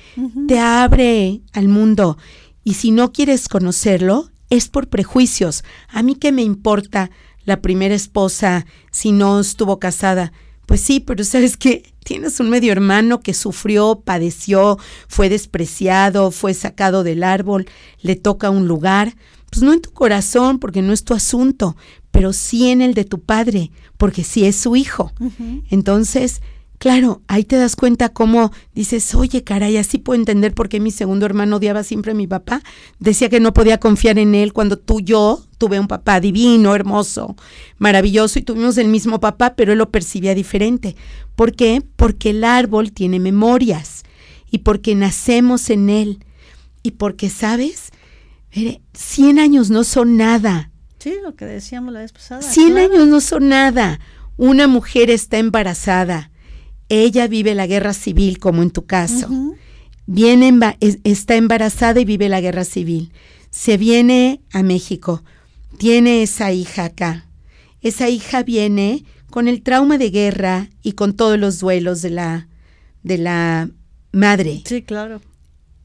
B: te abre al mundo. Y si no quieres conocerlo, es por prejuicios. A mí qué me importa la primera esposa si no estuvo casada. Pues sí, pero sabes que tienes un medio hermano que sufrió, padeció, fue despreciado, fue sacado del árbol, le toca un lugar. Pues no en tu corazón, porque no es tu asunto, pero sí en el de tu padre, porque sí es su hijo. Entonces, claro, ahí te das cuenta cómo dices, oye, caray, así puedo entender por qué mi segundo hermano odiaba siempre a mi papá. Decía que no podía confiar en él cuando tú, yo, tuve un papá divino, hermoso, maravilloso, y tuvimos el mismo papá, pero él lo percibía diferente. ¿Por qué? Porque el árbol tiene memorias y porque nacemos en él y porque, ¿sabes? Mire, 100 años no son nada.
A: Sí, lo que decíamos la vez pasada.
B: 100 años no son nada. Una mujer está embarazada. Ella vive la guerra civil, como en tu caso. Viene está embarazada y vive la guerra civil. Se viene a México. Tiene esa hija acá. Esa hija viene con el trauma de guerra y con todos los duelos de la, de la madre.
A: Sí, claro.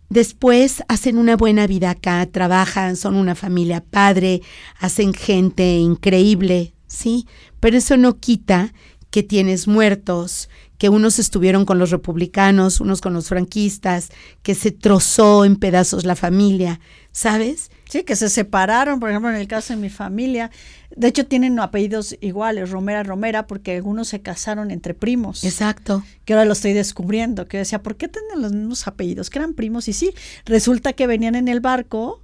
B: Después hacen una buena vida acá, trabajan, son una familia padre, hacen gente increíble, ¿sí? Pero eso no quita que tienes muertos, que unos estuvieron con los republicanos, unos con los franquistas, que se trozó en pedazos la familia, ¿sabes?
A: Sí, que se separaron, por ejemplo, en el caso de mi familia. De hecho, tienen apellidos iguales, Romera, Romera, porque algunos se casaron entre primos.
B: Exacto.
A: Que ahora lo estoy descubriendo, que decía, ¿por qué tienen los mismos apellidos? Que eran primos. Y sí, resulta que venían en el barco,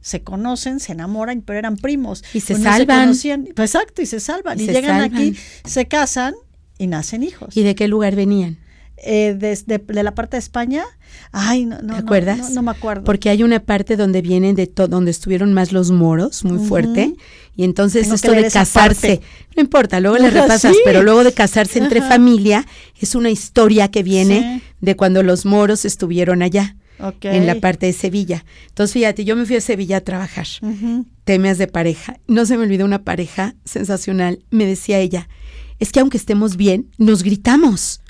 A: se conocen, se enamoran, pero eran primos.
B: Y se salvan.
A: exacto, y se salvan. Y, llegan aquí, se casan y nacen hijos.
B: ¿Y de qué lugar venían?
A: Eh, desde de, la parte de España. Ay, no, no,
B: ¿Te acuerdas?
A: No, me acuerdo.
B: Porque hay una parte donde vienen de todo, donde estuvieron más los moros, muy fuerte, y entonces esto de casarse, no importa, luego le *laughs* repasas, pero luego de casarse entre familia es una historia que viene de cuando los moros estuvieron allá. en la parte de Sevilla. Entonces, fíjate, yo me fui a Sevilla a trabajar, temas de pareja. No se me olvidó una pareja sensacional. Me decía ella, es que aunque estemos bien, nos gritamos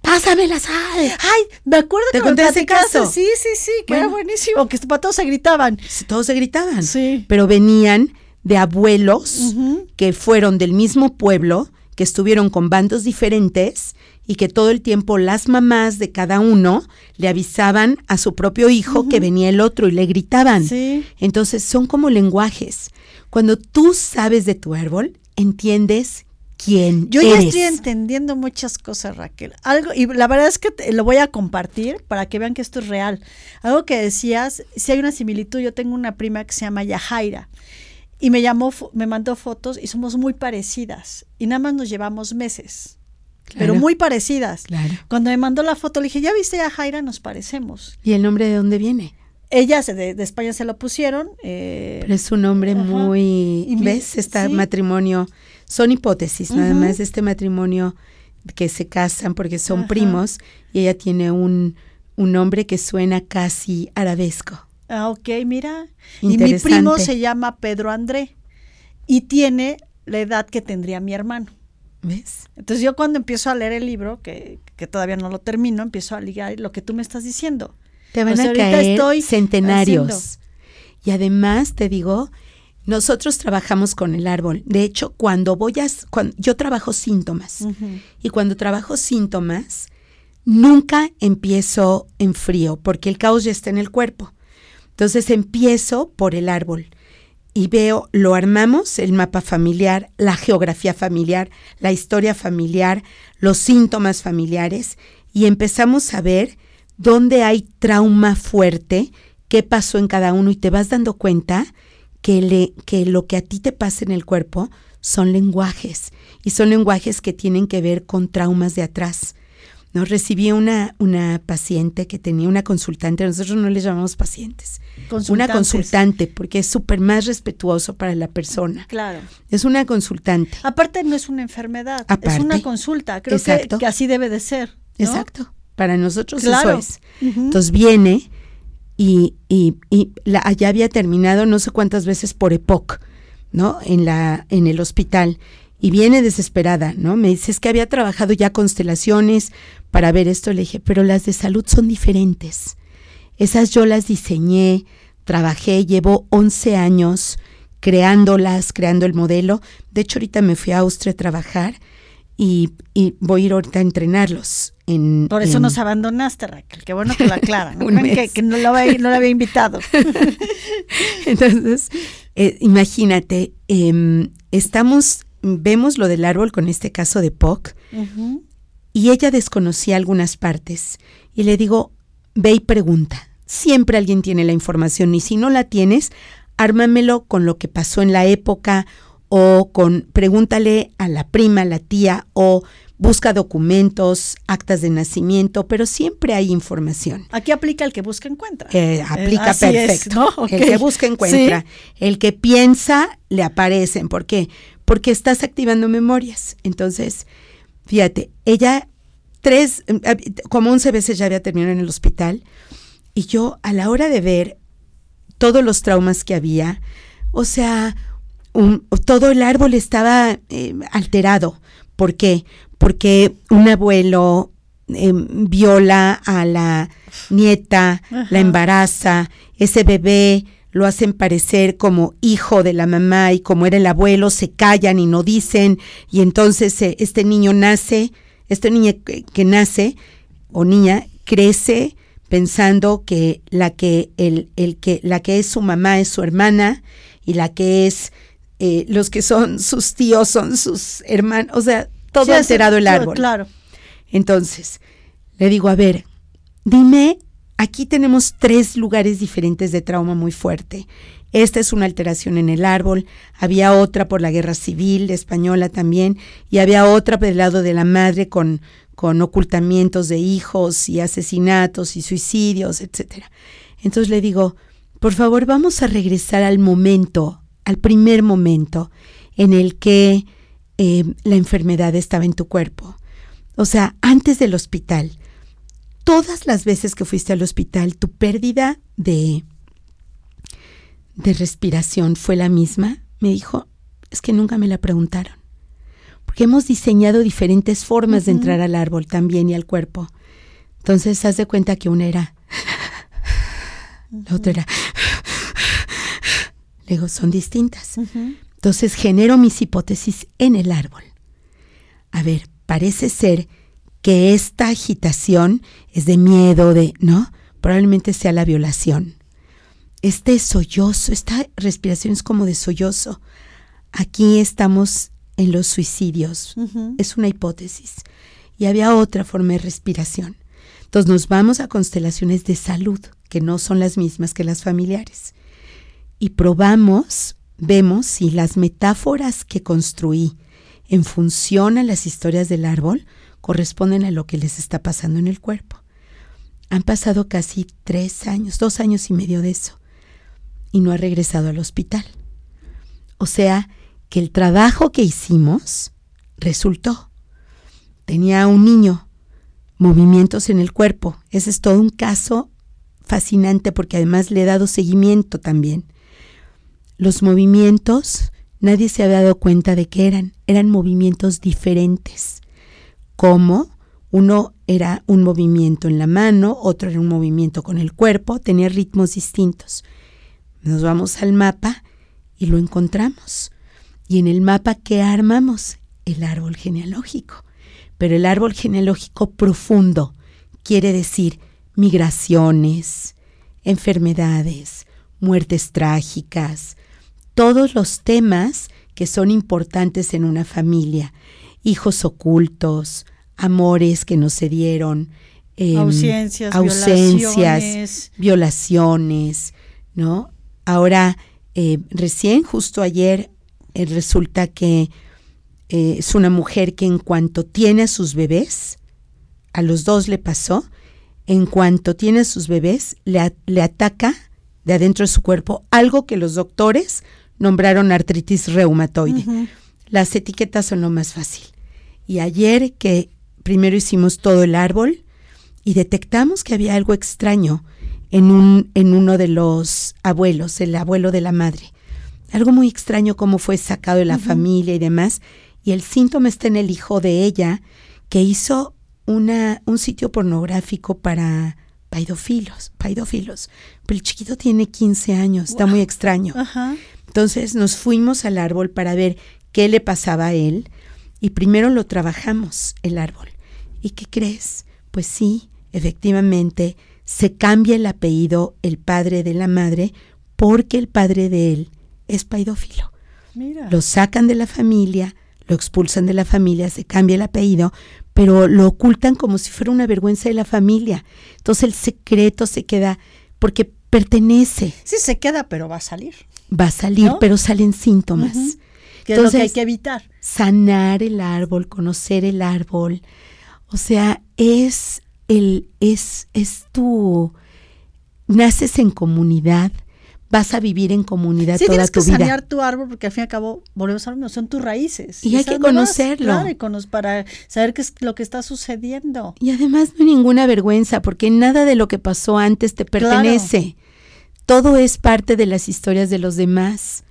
B: pásame la sal.
A: Ay, me acuerdo
B: ¿Te
A: que
B: conté
A: me
B: ese caso?
A: Sí, sí, sí, que era buenísimo, que para todos se gritaban.
B: Todos se gritaban.
A: Sí.
B: Pero venían de abuelos que fueron del mismo pueblo, que estuvieron con bandos diferentes y que todo el tiempo las mamás de cada uno le avisaban a su propio hijo que venía el otro y le gritaban.
A: Sí.
B: Entonces son como lenguajes. Cuando tú sabes de tu árbol, entiendes quién
A: Yo ya estoy entendiendo muchas cosas, Raquel. Algo, y la verdad es que te- lo voy a compartir para que vean que esto es real. Algo que decías, si hay una similitud, yo tengo una prima que se llama Yajaira y me llamó, me mandó fotos y somos muy parecidas y nada más nos llevamos meses, pero muy parecidas.
B: Claro.
A: Cuando me mandó la foto le dije, ¿ya viste a Yajaira? Nos parecemos.
B: ¿Y el nombre de dónde viene?
A: Ella se- de, de España se lo pusieron. eh,
B: Pero es un hombre
A: Ajá.
B: muy... ¿Ves? Este
A: sí.
B: matrimonio... Son hipótesis, nada más, este matrimonio que se casan porque son
A: Ajá.
B: primos y ella tiene un, un nombre que suena casi arabesco.
A: Ah, ok, mira. Y mi primo se llama Pedro André y tiene la edad que tendría mi hermano.
B: ¿Ves?
A: Entonces yo cuando empiezo a leer el libro, que, que todavía no lo termino, empiezo a ligar lo que tú me estás diciendo.
B: Te van
A: O sea,
B: a caer centenarios.
A: haciendo-
B: Y además te digo, nosotros trabajamos con el árbol. De hecho, cuando voy a... s- cuan- yo trabajo síntomas. Y cuando trabajo síntomas, nunca empiezo en frío, porque el caos ya está en el cuerpo. Entonces empiezo por el árbol y veo, lo armamos, el mapa familiar, la geografía familiar, la historia familiar, los síntomas familiares, y empezamos a ver dónde hay trauma fuerte, qué pasó en cada uno, y te vas dando cuenta que, le, que lo que a ti te pasa en el cuerpo son lenguajes, y son lenguajes que tienen que ver con traumas de atrás. ¿no? Recibí una, una paciente que tenía una consultante, nosotros no les llamamos pacientes, una consultante, porque es súper más respetuoso para la persona.
A: Claro.
B: Es una consultante.
A: Aparte no es una enfermedad, es
B: Aparte.
A: una consulta. Creo que, así debe de ser. ¿no?
B: Exacto. Para nosotros
A: Claro.
B: eso es. Entonces viene y, y, y la, ya había terminado no sé cuántas veces por EPOC, ¿no? En, la, en el hospital. Y viene desesperada, ¿no? Me dice, es que había trabajado ya constelaciones para ver esto. Le dije, pero las de salud son diferentes. Esas yo las diseñé, trabajé, llevo 11 años creándolas, creando el modelo. De hecho, ahorita me fui a Austria a trabajar y, y voy a ir ahorita a entrenarlos. En,
A: Por eso
B: en-
A: nos abandonaste, Raquel. Qué bueno que lo aclaran. *laughs*
B: Un
A: que, no, lo había, no lo había invitado. *laughs* *laughs*
B: Entonces, eh, imagínate, em, estamos, vemos lo del árbol con este caso de POC y ella desconocía algunas partes y le digo, ve y pregunta. Siempre alguien tiene la información y si no la tienes, ármamelo con lo que pasó en la época o con pregúntale a la prima, a la tía o busca documentos, actas de nacimiento, pero siempre hay información.
A: Aquí aplica el que busca encuentra.
B: Eh, aplica
A: es,
B: perfecto. El que busca encuentra. El que piensa le aparecen. ¿Por qué? Porque estás activando memorias. Entonces, fíjate, ella tres, eh, como 11 veces ya había terminado en el hospital y yo a la hora de ver todos los traumas que había, o sea, un- todo el árbol estaba eh, alterado. ¿Por qué? Porque un abuelo eh, viola a la nieta,
A: Ajá.
B: la embaraza, ese bebé lo hacen parecer como hijo de la mamá y como era el abuelo, se callan y no dicen, y entonces eh, este niño nace, este niño que, que nace o niña crece pensando que la que el, el que la que es su mamá es su hermana y la que es eh, los que son sus tíos son sus hermanos, o sea, todo
A: Sí,
B: alterado el árbol.
A: Claro.
B: Entonces, le digo, a ver, dime, aquí tenemos tres lugares diferentes de trauma muy fuerte. Esta es una alteración en el árbol, había otra por la guerra civil española también, y había otra por el lado de la madre con, con ocultamientos de hijos y asesinatos y suicidios, etcétera. Entonces le digo, por favor, vamos a regresar al momento, al primer momento en el que eh, la enfermedad estaba en tu cuerpo. O sea, antes del hospital, todas las veces que fuiste al hospital, tu pérdida de, de respiración fue la misma. Me dijo, es que nunca me la preguntaron. porque hemos diseñado diferentes formas de entrar al árbol también y al cuerpo. Entonces, haz de cuenta que una era, la otra era, luego son distintas. Entonces, genero mis hipótesis en el árbol. A ver, parece ser que esta agitación es de miedo, de, ¿no? Probablemente sea la violación. Este sollozo, esta respiración es como de sollozo. Aquí estamos en los suicidios. Es una hipótesis. Y había otra forma de respiración. Entonces nos vamos a constelaciones de salud, que no son las mismas que las familiares. Y probamos, vemos si las metáforas que construí en función a las historias del árbol corresponden a lo que les está pasando en el cuerpo. Han pasado casi tres años, dos años y medio de eso, y no ha regresado al hospital. O sea, que el trabajo que hicimos resultó. Tenía un niño, movimientos en el cuerpo. Ese es todo un caso fascinante porque además le he dado seguimiento también. Los movimientos, nadie se había dado cuenta de qué eran. Eran movimientos diferentes. Como uno era un movimiento en la mano, otro era un movimiento con el cuerpo, tenía ritmos distintos. Nos vamos al mapa y lo encontramos. Y en el mapa, ¿qué armamos? El árbol genealógico. Pero el árbol genealógico profundo quiere decir migraciones, enfermedades, muertes trágicas, todos los temas que son importantes en una familia, hijos ocultos, amores que no se dieron,
A: em, ausencias,
B: ausencias violaciones. ¿no? Ahora, eh, recién, justo ayer, eh, resulta que eh, es una mujer que en cuanto tiene a sus bebés, a los dos le pasó, en cuanto tiene a sus bebés, le, le ataca de adentro de su cuerpo algo que los doctores nombraron artritis reumatoide. Las etiquetas son lo más fácil. Y ayer que primero hicimos todo el árbol y detectamos que había algo extraño en, un, en uno de los abuelos, el abuelo de la madre algo muy extraño cómo fue sacado de la familia y demás. Y el síntoma está en el hijo de ella, que hizo una, un sitio pornográfico para paidofilos, paidofilos. Pero el chiquito tiene 15 años, está muy extraño. Entonces nos fuimos al árbol para ver qué le pasaba a él y primero lo trabajamos, el árbol. ¿Y qué crees? Pues sí, efectivamente, se cambia el apellido, el padre de la madre, porque el padre de él es paidófilo. Lo sacan de la familia, lo expulsan de la familia, se cambia el apellido, pero lo ocultan como si fuera una vergüenza de la familia. Entonces el secreto se queda porque pertenece.
A: Sí, se queda, pero va a salir.
B: Va a salir, pero salen síntomas.
A: Que es lo que hay que evitar.
B: Sanar el árbol, conocer el árbol. O sea, es el, es, es tu, naces en comunidad, vas a vivir en comunidad toda tu vida.
A: tienes que sanear tu árbol porque al fin y al cabo, volvemos a lo son tus raíces.
B: Y, hay que conocerlo.
A: para saber qué es lo que está sucediendo.
B: Y además no hay ninguna vergüenza porque nada de lo que pasó antes te pertenece. Todo es parte de las historias de los demás.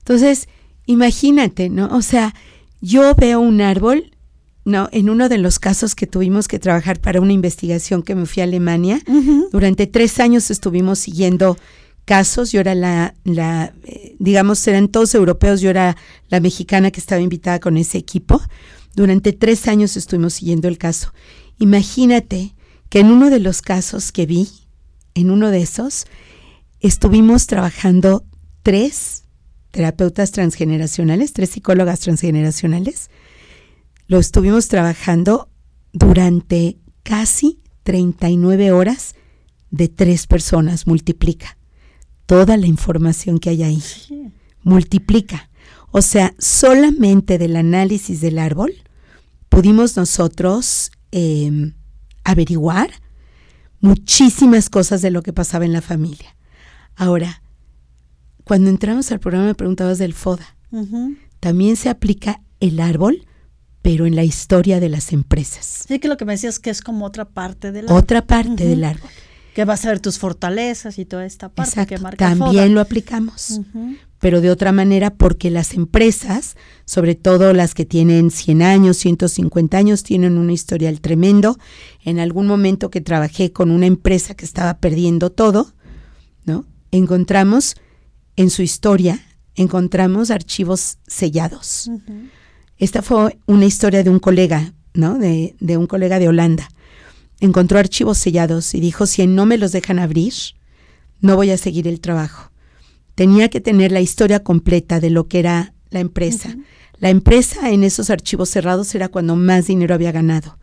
B: Entonces, imagínate, ¿no? O sea, yo veo un árbol no, en uno de los casos que tuvimos que trabajar para una investigación que me fui a Alemania, durante tres años estuvimos siguiendo casos, yo era la, la eh, digamos, eran todos europeos, yo era la mexicana que estaba invitada con ese equipo. Durante tres años estuvimos siguiendo el caso. Imagínate que en uno de los casos que vi, en uno de esos, estuvimos trabajando tres terapeutas transgeneracionales, tres psicólogas transgeneracionales. Lo estuvimos trabajando durante casi 39 horas de tres personas, multiplica toda la información que hay ahí. Multiplica. O sea, solamente del análisis del árbol pudimos nosotros em, averiguar muchísimas cosas de lo que pasaba en la familia. Ahora, cuando entramos al programa me preguntabas del FODA. También se aplica el árbol, pero en la historia de las empresas.
A: Sí, que lo que me decías que es como otra parte del árbol.
B: Otra parte del árbol.
A: Que vas a ver tus fortalezas y toda esta parte
B: Exacto.
A: que marca
B: También
A: FODA.
B: lo aplicamos, pero de otra manera porque las empresas, sobre todo las que tienen 100 años, 150 años, tienen un historial tremendo. En algún momento que trabajé con una empresa que estaba perdiendo todo, ¿no? Encontramos en su historia, encontramos archivos sellados. Esta fue una historia de un colega, ¿no? De, de un colega de Holanda. Encontró archivos sellados y dijo, si no me los dejan abrir, no voy a seguir el trabajo. Tenía que tener la historia completa de lo que era la empresa. La empresa en esos archivos cerrados era cuando más dinero había ganado.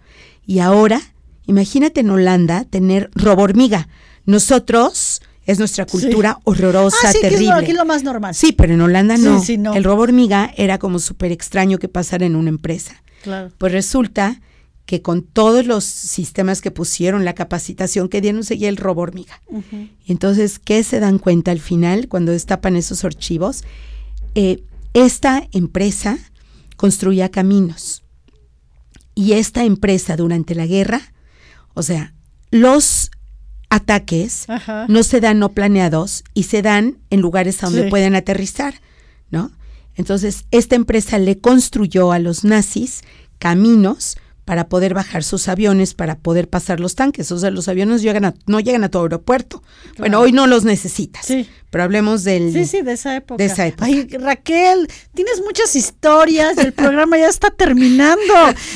B: Y ahora, imagínate en Holanda tener robo hormiga. Nosotros, es nuestra cultura horrorosa,
A: Ah, sí, que es
B: terrible.
A: lo- aquí es lo más normal.
B: Sí, pero en Holanda no.
A: sí, no.
B: El robo hormiga era como súper extraño que pasara en una empresa.
A: Claro.
B: Pues resulta que con todos los sistemas que pusieron, la capacitación que dieron, seguía el robo hormiga. Entonces, ¿qué se dan cuenta al final cuando destapan esos archivos? Eh, esta empresa construía caminos y esta empresa durante la guerra, o sea, los ataques
A: Ajá.
B: no se dan no planeados y se dan en lugares a donde
A: Sí.
B: pueden aterrizar, ¿no? Entonces, esta empresa le construyó a los nazis caminos para poder bajar sus aviones, para poder pasar los tanques. O sea, los aviones llegan a- no llegan a todo aeropuerto. Bueno, hoy no los necesitas.
A: Sí.
B: Pero hablemos del...
A: Sí, sí, de esa época.
B: De esa época.
A: Ay, Raquel, tienes muchas historias, el programa ya está terminando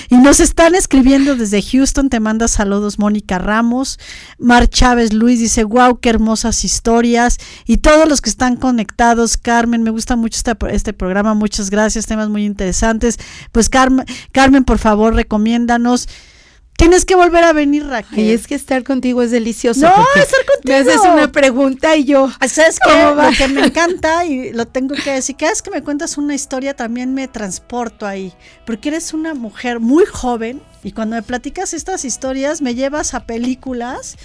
A: y nos están escribiendo desde Houston, te manda saludos Mónica Ramos, Mar Chávez Luis dice, wow, qué hermosas historias y todos los que están conectados, Carmen, me gusta mucho este, este programa, muchas gracias, temas muy interesantes. Pues Carmen, Carmen, por favor, recomiéndanos. Tienes que volver a venir, Raquel.
B: Ay, es que estar contigo es delicioso.
A: No, estar
B: Me haces
A: contigo.
B: una pregunta y yo...
A: ¿Sabes?
B: ¿Cómo va?
A: Lo que me encanta y lo tengo que decir, cada vez que me cuentas una historia también me transporto ahí, porque eres una mujer muy joven y cuando me platicas estas historias me llevas a películas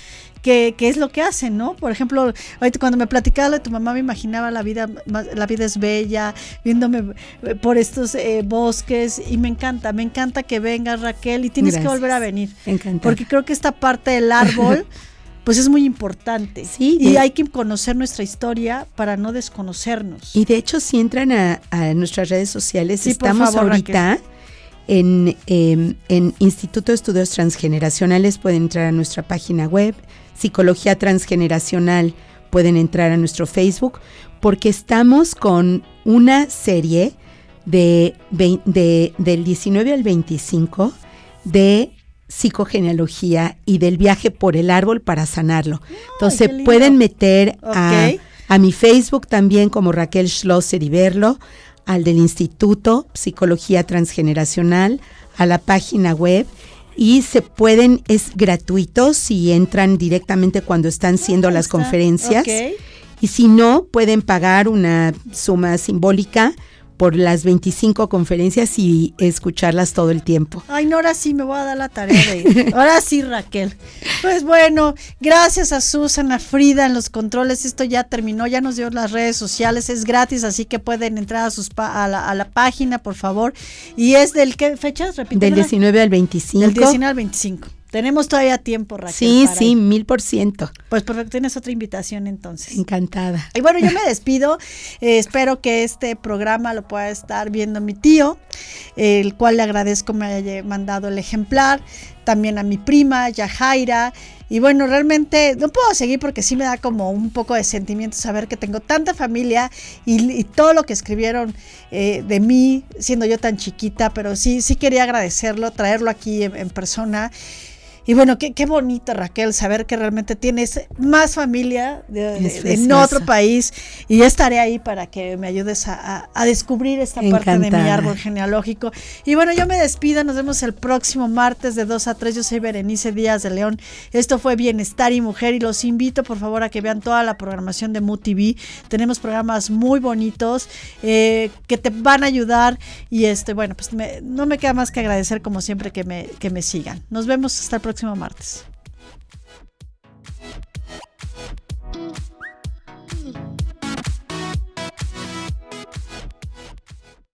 A: que, que es lo que hacen, ¿no? Por ejemplo, ahorita cuando me platicaba de tu mamá me imaginaba la vida, la vida es bella, viéndome eh, por estos eh, bosques y me encanta, me encanta que vengas Raquel y tienes que volver a venir.
B: Encantada.
A: Porque creo que esta parte del árbol, *laughs* pues es muy importante.
B: Sí,
A: y
B: de-
A: hay que conocer nuestra historia para no desconocernos.
B: Y de hecho, si entran a, a nuestras redes sociales,
A: Sí,
B: estamos
A: favor,
B: ahorita en, em, en Instituto de Estudios Transgeneracionales. Pueden entrar a nuestra página web, Psicología Transgeneracional. Pueden entrar a nuestro Facebook, porque estamos con una serie de, de- del 19 al 25 de psicogenealogía y del viaje por el árbol para sanarlo. Entonces pueden meter a, a mi Facebook también como Raquel Schlosser y verlo, al del Instituto Psicología Transgeneracional, a la página web y se pueden, es gratuito si entran directamente cuando están siendo las conferencias. Y si no, pueden pagar una suma simbólica por las 25 conferencias y escucharlas todo el tiempo.
A: Ay, no, ahora sí me voy a dar la tarea de ir. Ahora sí, Raquel. Pues bueno, gracias a Susana Frida en los controles. Esto ya terminó, ya nos dio las redes sociales. Es gratis, así que pueden entrar a, sus pa- a, la, a la página, por favor. Y es del qué fechas, repite.
B: Del 19 al 25.
A: Del 19 al 25. Tenemos todavía tiempo, Raquel.
B: Sí,
A: para
B: sí,
A: ir.
B: mil por ciento.
A: Pues perfecto, tienes otra invitación entonces.
B: Encantada.
A: Y bueno, yo me *laughs* despido. Eh, espero que este programa lo pueda estar viendo mi tío, el cual le agradezco me haya mandado el ejemplar. También a mi prima, Yajaira. Y bueno, realmente no puedo seguir porque sí me da como un poco de sentimiento saber que tengo tanta familia y, todo lo que escribieron eh, de mí, siendo yo tan chiquita, pero sí, sí quería agradecerlo, traerlo aquí en persona. Y bueno, qué, qué bonito, Raquel, saber que realmente tienes más familia de- de- en otro país. Y yo estaré ahí para que me ayudes a, a- a descubrir esta parte de mi árbol genealógico. Y bueno, yo me despido. Nos vemos el próximo martes de 2 a 3. Yo soy Berenice Díaz de León. Esto fue Bienestar y Mujer. Y los invito, por favor, a que vean toda la programación de MUTV. Tenemos programas muy bonitos eh, que te van a ayudar. Y este, bueno, pues me- no me queda más que agradecer, como siempre, que me, que me sigan. Nos vemos hasta el próximo martes.